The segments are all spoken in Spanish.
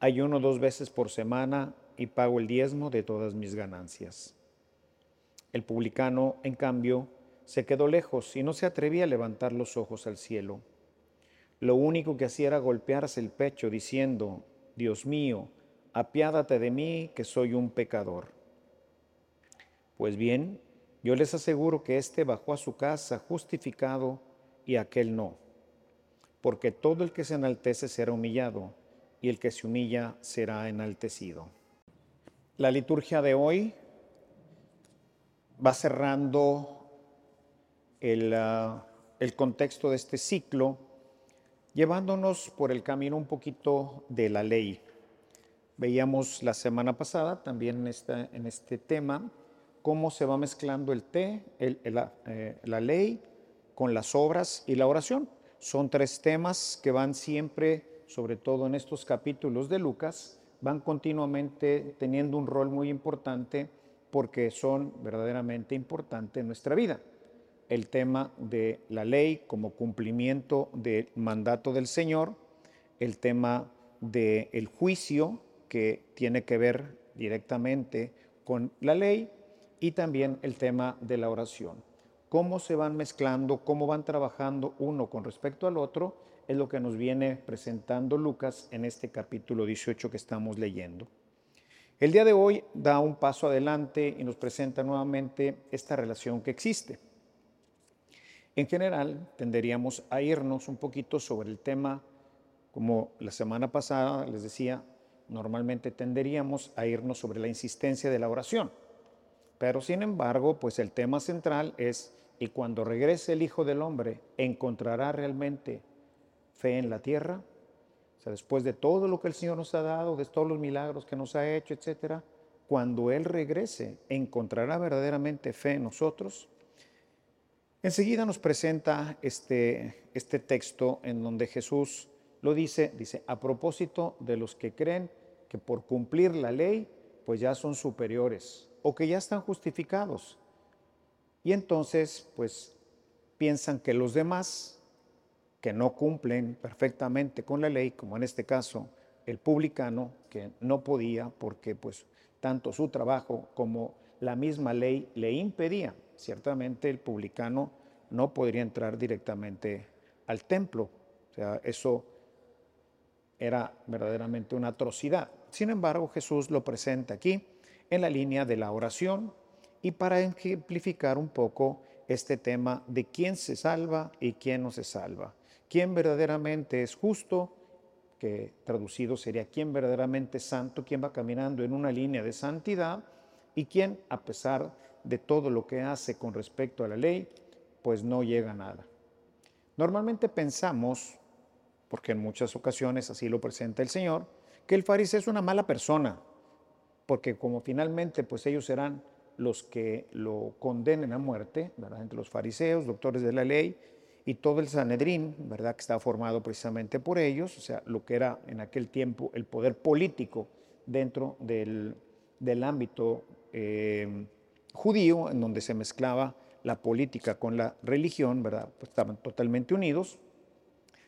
Ayuno dos veces por semana y pago el diezmo de todas mis ganancias. El publicano, en cambio, se quedó lejos y no se atrevía a levantar los ojos al cielo. Lo único que hacía era golpearse el pecho diciendo, Dios mío, apiádate de mí que soy un pecador. Pues bien, yo les aseguro que éste bajó a su casa justificado y aquel no, porque todo el que se enaltece será humillado y el que se humilla será enaltecido. La liturgia de hoy va cerrando Ah, el, contexto de este ciclo, llevándonos por el camino un poquito de la ley. Veíamos la semana pasada también en, esta, en este tema cómo se va mezclando el té, eh, la ley con las obras y la oración. Son tres temas que van siempre, sobre todo en estos capítulos de Lucas, van continuamente teniendo un rol muy importante porque son verdaderamente importantes en nuestra vida el tema de la ley como cumplimiento del mandato del Señor, el tema del juicio que tiene que ver directamente con la ley y también el tema de la oración. Cómo se van mezclando, cómo van trabajando uno con respecto al otro, es lo que nos viene presentando Lucas en este capítulo 18 que estamos leyendo. El día de hoy da un paso adelante y nos presenta nuevamente esta relación que existe en general, tenderíamos a irnos un poquito sobre el tema, como la semana pasada les decía, normalmente tenderíamos a irnos sobre la insistencia de la oración. Pero sin embargo, pues el tema central es, y cuando regrese el Hijo del Hombre, ¿encontrará realmente fe en la tierra? O sea, después de todo lo que el Señor nos ha dado, de todos los milagros que nos ha hecho, etcétera, cuando Él regrese, ¿encontrará verdaderamente fe en nosotros? Enseguida nos presenta este, este texto en donde Jesús lo dice, dice, a propósito de los que creen que por cumplir la ley, pues ya son superiores o que ya están justificados. Y entonces, pues piensan que los demás, que no cumplen perfectamente con la ley, como en este caso el publicano, que no podía porque pues tanto su trabajo como la misma ley le impedía ciertamente el publicano no podría entrar directamente al templo. O sea, eso era verdaderamente una atrocidad. Sin embargo, Jesús lo presenta aquí en la línea de la oración y para ejemplificar un poco este tema de quién se salva y quién no se salva. Quién verdaderamente es justo, que traducido sería quién verdaderamente es santo, quién va caminando en una línea de santidad y quién, a pesar de todo lo que hace con respecto a la ley, pues no llega a nada. Normalmente pensamos, porque en muchas ocasiones así lo presenta el Señor, que el fariseo es una mala persona, porque como finalmente pues ellos serán los que lo condenen a muerte, ¿verdad? Entre los fariseos, doctores de la ley y todo el Sanedrín, ¿verdad? Que está formado precisamente por ellos, o sea, lo que era en aquel tiempo el poder político dentro del, ámbito eh, judío, en donde se mezclaba la política con la religión, ¿verdad? Pues estaban totalmente unidos.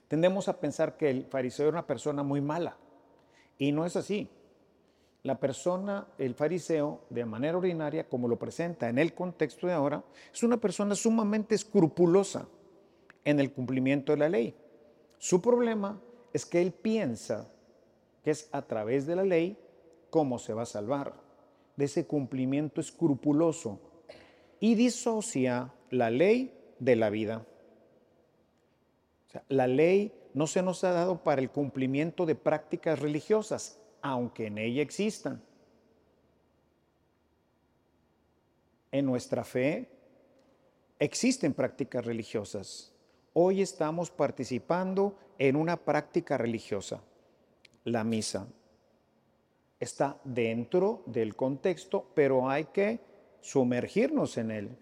Tendemos a pensar que el fariseo era una persona muy mala. Y no es así. La persona, el fariseo, de manera ordinaria, como lo presenta en el contexto de ahora, es una persona sumamente escrupulosa en el cumplimiento de la ley. Su problema es que él piensa que es a través de la ley cómo se va a salvar, de ese cumplimiento escrupuloso y disocia la ley de la vida. la ley no se nos ha dado para el cumplimiento de prácticas religiosas, aunque en ella existan. En nuestra fe existen prácticas religiosas. Hoy estamos participando en una práctica religiosa, la misa. está dentro del contexto, pero hay que sumergirnos en él.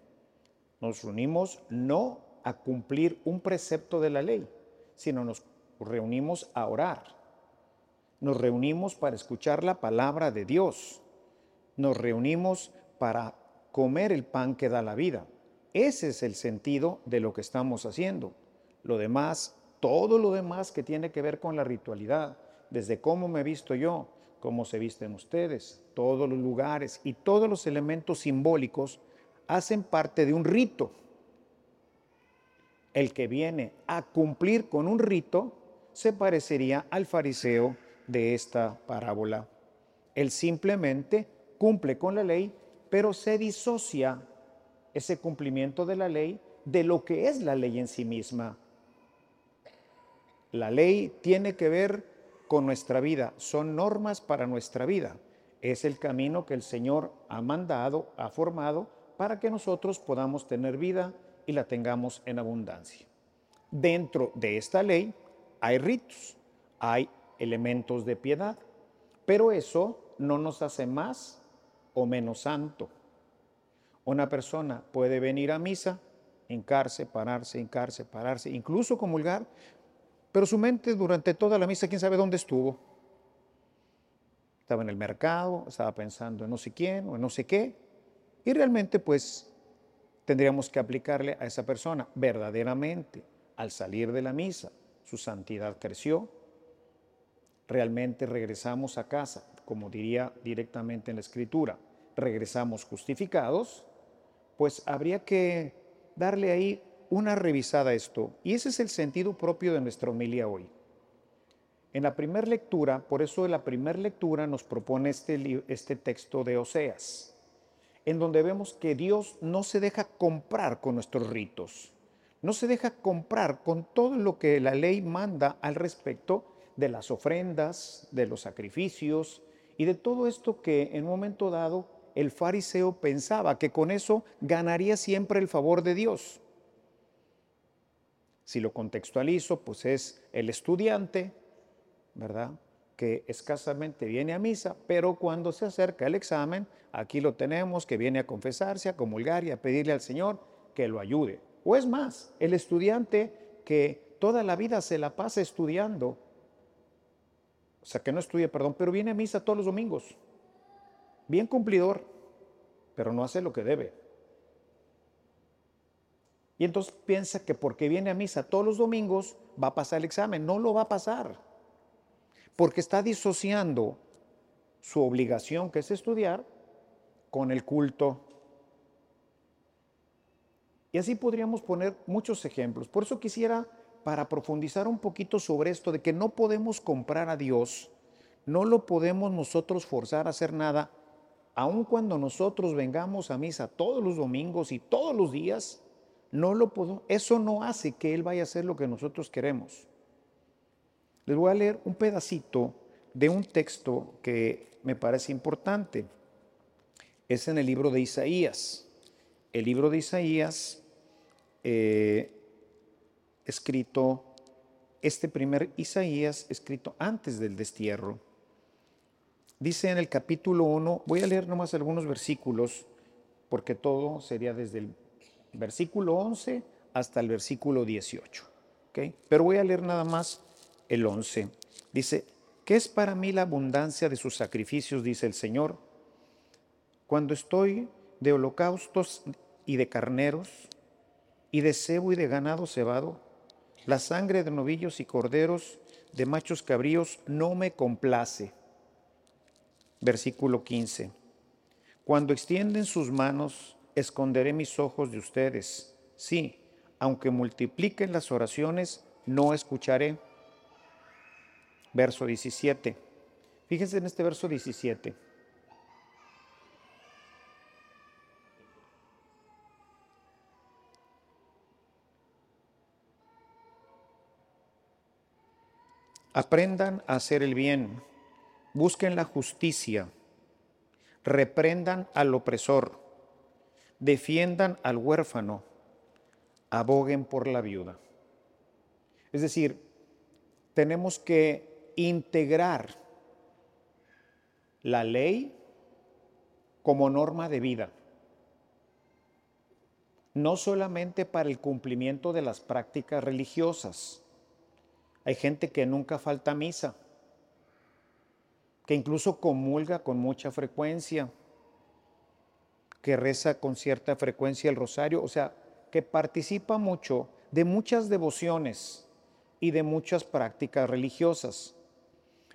Nos reunimos no a cumplir un precepto de la ley, sino nos reunimos a orar. Nos reunimos para escuchar la palabra de Dios. Nos reunimos para comer el pan que da la vida. Ese es el sentido de lo que estamos haciendo. Lo demás, todo lo demás que tiene que ver con la ritualidad, desde cómo me visto yo, cómo se visten ustedes, todos los lugares y todos los elementos simbólicos hacen parte de un rito. El que viene a cumplir con un rito se parecería al fariseo de esta parábola. Él simplemente cumple con la ley, pero se disocia ese cumplimiento de la ley de lo que es la ley en sí misma. La ley tiene que ver con nuestra vida, son normas para nuestra vida. Es el camino que el Señor ha mandado, ha formado, para que nosotros podamos tener vida y la tengamos en abundancia. Dentro de esta ley hay ritos, hay elementos de piedad, pero eso no nos hace más o menos santo. Una persona puede venir a misa, hincarse, pararse, hincarse, pararse, incluso comulgar, pero su mente durante toda la misa, quién sabe dónde estuvo. Estaba en el mercado, estaba pensando en no sé quién o en no sé qué. Y realmente pues tendríamos que aplicarle a esa persona verdaderamente al salir de la misa. Su santidad creció. Realmente regresamos a casa, como diría directamente en la escritura, regresamos justificados, pues habría que darle ahí una revisada a esto. Y ese es el sentido propio de nuestra homilía hoy. En la primera lectura, por eso en la primera lectura nos propone este, este texto de Oseas, en donde vemos que Dios no se deja comprar con nuestros ritos, no se deja comprar con todo lo que la ley manda al respecto de las ofrendas, de los sacrificios y de todo esto que en un momento dado el fariseo pensaba que con eso ganaría siempre el favor de Dios. Si lo contextualizo, pues es el estudiante, ¿verdad? Que escasamente viene a misa, pero cuando se acerca el examen, aquí lo tenemos, que viene a confesarse, a comulgar y a pedirle al Señor que lo ayude. O es más, el estudiante que toda la vida se la pasa estudiando, o sea, que no estudia, perdón, pero viene a misa todos los domingos, bien cumplidor, pero no hace lo que debe. Y entonces piensa que porque viene a misa todos los domingos va a pasar el examen. No lo va a pasar. Porque está disociando su obligación, que es estudiar, con el culto. Y así podríamos poner muchos ejemplos. Por eso quisiera, para profundizar un poquito sobre esto de que no podemos comprar a Dios, no lo podemos nosotros forzar a hacer nada, aun cuando nosotros vengamos a misa todos los domingos y todos los días, no lo puedo, eso no hace que Él vaya a hacer lo que nosotros queremos. Les voy a leer un pedacito de un texto que me parece importante. Es en el libro de Isaías. El libro de Isaías, eh, escrito, este primer Isaías, escrito antes del destierro. Dice en el capítulo 1, voy a leer nomás algunos versículos, porque todo sería desde el versículo 11 hasta el versículo 18. ¿okay? Pero voy a leer nada más el 11. Dice, ¿qué es para mí la abundancia de sus sacrificios? Dice el Señor. Cuando estoy de holocaustos y de carneros, y de cebo y de ganado cebado, la sangre de novillos y corderos, de machos cabríos, no me complace. Versículo 15. Cuando extienden sus manos esconderé mis ojos de ustedes. Sí, aunque multipliquen las oraciones, no escucharé. Verso 17. Fíjense en este verso 17. Aprendan a hacer el bien, busquen la justicia, reprendan al opresor defiendan al huérfano, aboguen por la viuda. Es decir, tenemos que integrar la ley como norma de vida, no solamente para el cumplimiento de las prácticas religiosas. Hay gente que nunca falta misa, que incluso comulga con mucha frecuencia, que reza con cierta frecuencia el rosario, o sea, que participa mucho de muchas devociones y de muchas prácticas religiosas.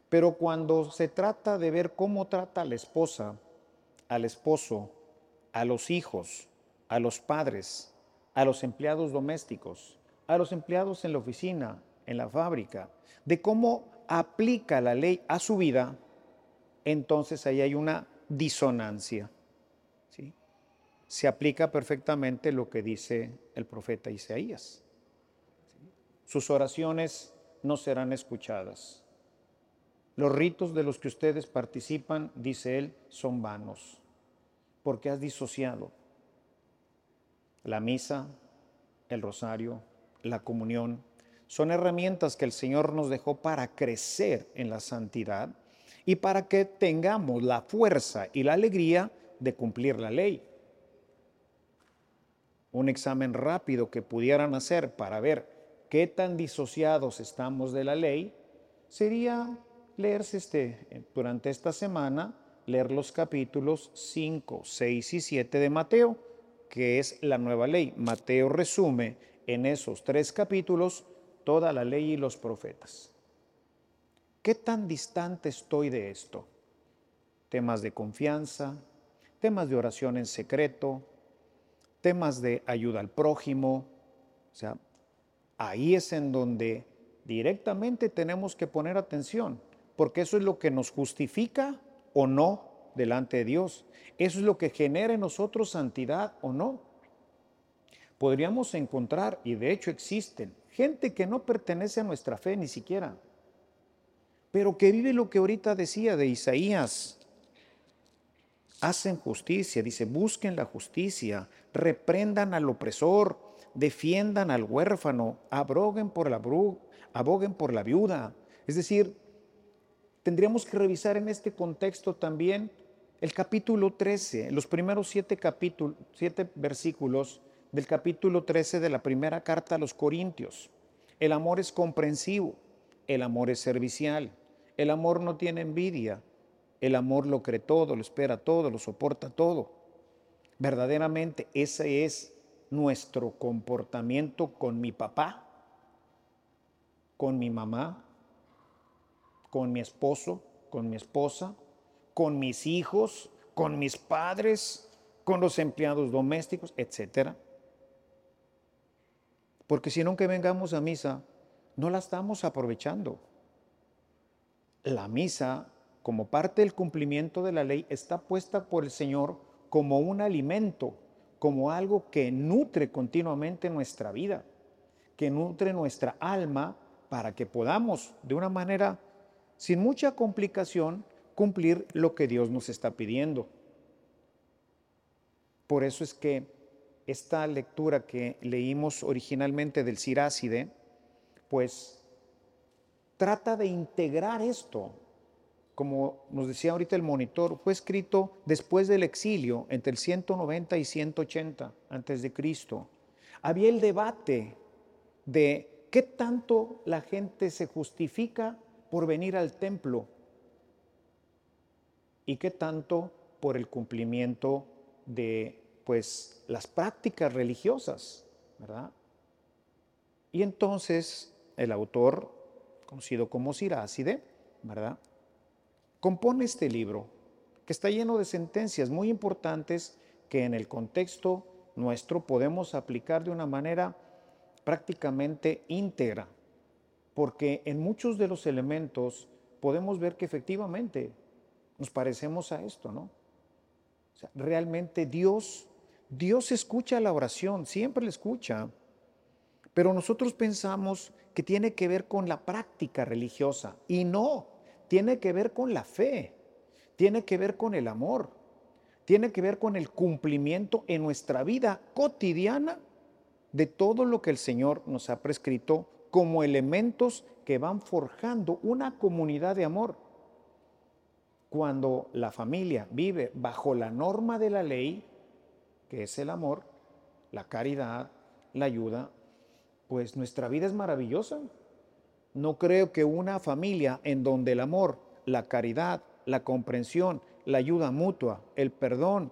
Pero cuando se trata de ver cómo trata a la esposa, al esposo, a los hijos, a los padres, a los empleados domésticos, a los empleados en la oficina, en la fábrica, de cómo aplica la ley a su vida, entonces ahí hay una disonancia. ¿sí? Se aplica perfectamente lo que dice el profeta Isaías. Sus oraciones no serán escuchadas. Los ritos de los que ustedes participan, dice él, son vanos, porque has disociado la misa, el rosario, la comunión, son herramientas que el Señor nos dejó para crecer en la santidad y para que tengamos la fuerza y la alegría de cumplir la ley. Un examen rápido que pudieran hacer para ver qué tan disociados estamos de la ley sería leerse este, durante esta semana, leer los capítulos 5, 6 y 7 de Mateo, que es la nueva ley. Mateo resume en esos tres capítulos toda la ley y los profetas. ¿Qué tan distante estoy de esto? Temas de confianza, temas de oración en secreto, temas de ayuda al prójimo. O sea, ahí es en donde directamente tenemos que poner atención porque eso es lo que nos justifica o no delante de Dios. Eso es lo que genera en nosotros santidad o no. Podríamos encontrar, y de hecho existen, gente que no pertenece a nuestra fe ni siquiera, pero que vive lo que ahorita decía de Isaías. Hacen justicia, dice, busquen la justicia, reprendan al opresor, defiendan al huérfano, abroguen por la, aboguen por la viuda. Es decir, tendríamos que revisar en este contexto también el capítulo 13, los primeros siete, capítulos, siete versículos del capítulo 13 de la primera carta a los Corintios. El amor es comprensivo, el amor es servicial, el amor no tiene envidia, el amor lo cree todo, lo espera todo, lo soporta todo. Verdaderamente ese es nuestro comportamiento con mi papá, con mi mamá, con mi esposo, con mi esposa, con mis hijos, con mis padres, con los empleados domésticos, etc. Porque si no que vengamos a misa, no la estamos aprovechando. La misa, como parte del cumplimiento de la ley, está puesta por el Señor como un alimento, como algo que nutre continuamente nuestra vida, que nutre nuestra alma para que podamos de una manera sin mucha complicación, cumplir lo que Dios nos está pidiendo. Por eso es que esta lectura que leímos originalmente del Siráside, pues trata de integrar esto. Como nos decía ahorita el monitor, fue escrito después del exilio, entre el 190 y 180 antes de Cristo. Había el debate de qué tanto la gente se justifica por venir al templo y qué tanto por el cumplimiento de pues las prácticas religiosas, ¿verdad? Y entonces el autor, conocido como Siráside, ¿verdad? Compone este libro que está lleno de sentencias muy importantes que en el contexto nuestro podemos aplicar de una manera prácticamente íntegra, porque en muchos de los elementos podemos ver que efectivamente nos parecemos a esto, ¿no? Realmente Dios, Dios escucha la oración, siempre la escucha, pero nosotros pensamos que tiene que ver con la práctica religiosa y no, tiene que ver con la fe, tiene que ver con el amor, tiene que ver con el cumplimiento en nuestra vida cotidiana de todo lo que el Señor nos ha prescrito como elementos que van forjando una comunidad de amor. cuando la familia vive bajo la norma de la ley, que es el amor, la caridad, la ayuda, pues nuestra vida es maravillosa. No creo que una familia en donde el amor, la caridad, la comprensión, la ayuda mutua, el perdón,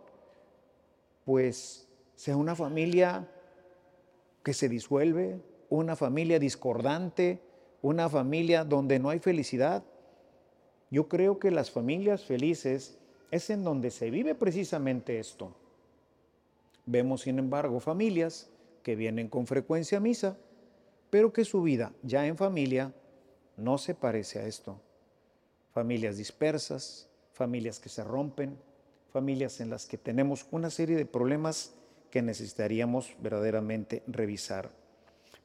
pues sea una familia que se disuelve, una familia discordante, una familia donde no hay felicidad. Yo creo que las familias felices es en donde se vive precisamente esto. Vemos, sin embargo, familias que vienen con frecuencia a misa, pero que su vida ya en familia no se parece a esto. Familias dispersas, familias que se rompen, familias en las que tenemos una serie de problemas que necesitaríamos verdaderamente revisar.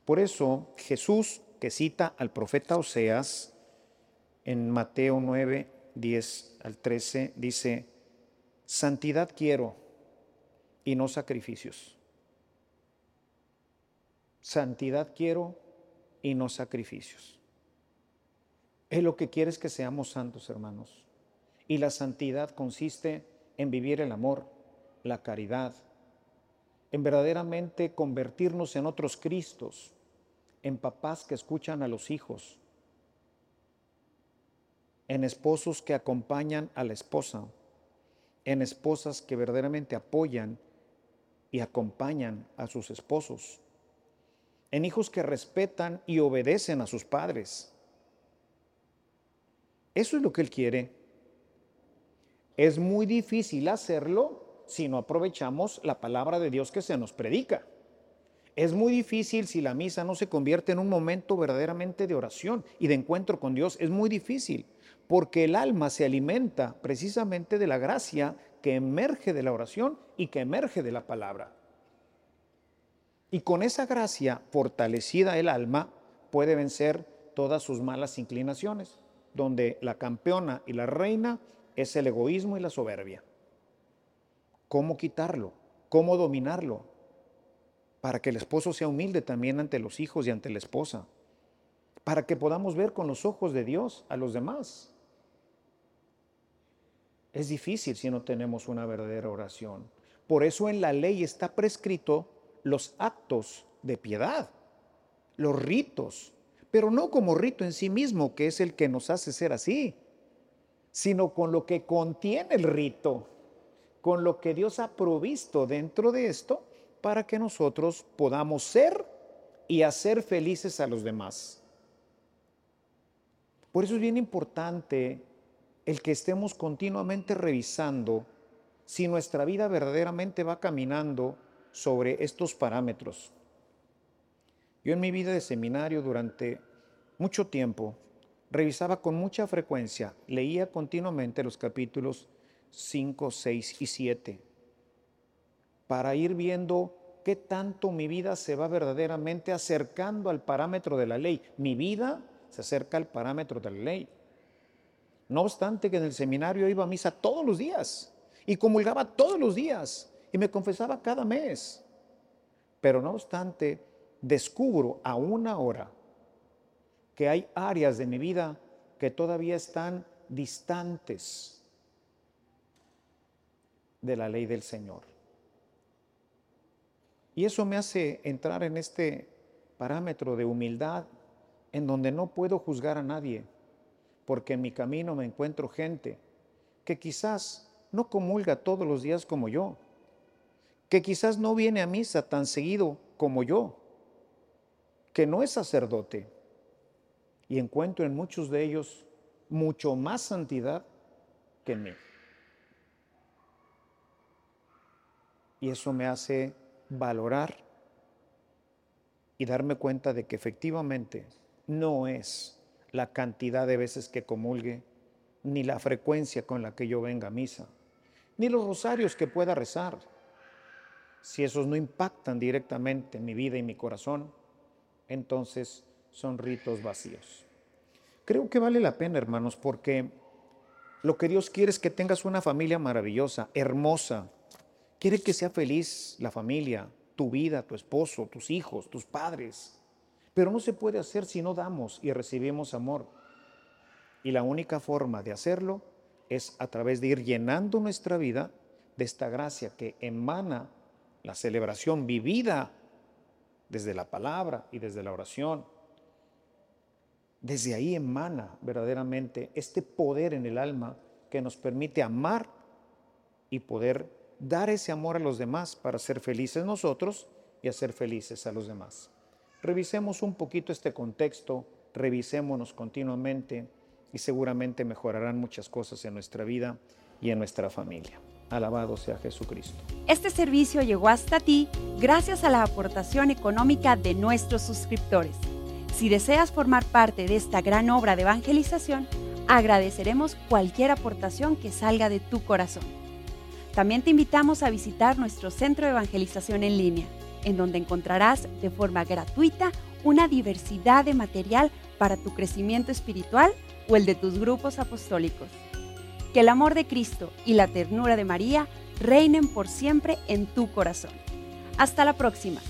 Por eso Jesús, que cita al profeta Oseas en Mateo 9, 10 al 13, dice, Santidad quiero y no sacrificios Santidad quiero y no sacrificios. Es lo que quieres que seamos santos, hermanos. Y la santidad consiste en vivir el amor, la caridad, en verdaderamente convertirnos en otros Cristos, en papás que escuchan a los hijos, en esposos que acompañan a la esposa, en esposas que verdaderamente apoyan y acompañan a sus esposos en hijos que respetan y obedecen a sus padres. Eso es lo que Él quiere. Es muy difícil hacerlo si no aprovechamos la palabra de Dios que se nos predica. Es muy difícil si la misa no se convierte en un momento verdaderamente de oración y de encuentro con Dios. Es muy difícil porque el alma se alimenta precisamente de la gracia que emerge de la oración y que emerge de la palabra. Y con esa gracia fortalecida el alma puede vencer todas sus malas inclinaciones, donde la campeona y la reina es el egoísmo y la soberbia. ¿Cómo quitarlo? ¿Cómo dominarlo? Para que el esposo sea humilde también ante los hijos y ante la esposa. Para que podamos ver con los ojos de Dios a los demás. Es difícil si no tenemos una verdadera oración. Por eso en la ley está prescrito los actos de piedad, los ritos, pero no como rito en sí mismo, que es el que nos hace ser así, sino con lo que contiene el rito, con lo que Dios ha provisto dentro de esto para que nosotros podamos ser y hacer felices a los demás. Por eso es bien importante el que estemos continuamente revisando si nuestra vida verdaderamente va caminando sobre estos parámetros. Yo en mi vida de seminario durante mucho tiempo revisaba con mucha frecuencia, leía continuamente los capítulos 5, 6 y 7 para ir viendo qué tanto mi vida se va verdaderamente acercando al parámetro de la ley. Mi vida se acerca al parámetro de la ley. No obstante que en el seminario iba a misa todos los días y comulgaba todos los días y me confesaba cada mes. Pero no obstante, descubro a una hora que hay áreas de mi vida que todavía están distantes de la ley del Señor. Y eso me hace entrar en este parámetro de humildad en donde no puedo juzgar a nadie, porque en mi camino me encuentro gente que quizás no comulga todos los días como yo, que quizás no viene a misa tan seguido como yo, que no es sacerdote, y encuentro en muchos de ellos mucho más santidad que en mí. Y eso me hace valorar y darme cuenta de que efectivamente no es la cantidad de veces que comulgue, ni la frecuencia con la que yo venga a misa, ni los rosarios que pueda rezar si esos no impactan directamente en mi vida y mi corazón, entonces son ritos vacíos. Creo que vale la pena, hermanos, porque lo que Dios quiere es que tengas una familia maravillosa, hermosa. Quiere que sea feliz la familia, tu vida, tu esposo, tus hijos, tus padres. Pero no se puede hacer si no damos y recibimos amor. Y la única forma de hacerlo es a través de ir llenando nuestra vida de esta gracia que emana la celebración vivida desde la palabra y desde la oración. Desde ahí emana verdaderamente este poder en el alma que nos permite amar y poder dar ese amor a los demás para ser felices nosotros y hacer felices a los demás. Revisemos un poquito este contexto, revisémonos continuamente y seguramente mejorarán muchas cosas en nuestra vida y en nuestra familia. Alabado sea Jesucristo. Este servicio llegó hasta ti gracias a la aportación económica de nuestros suscriptores. Si deseas formar parte de esta gran obra de evangelización, agradeceremos cualquier aportación que salga de tu corazón. También te invitamos a visitar nuestro centro de evangelización en línea, en donde encontrarás de forma gratuita una diversidad de material para tu crecimiento espiritual o el de tus grupos apostólicos. Que el amor de Cristo y la ternura de María reinen por siempre en tu corazón. Hasta la próxima.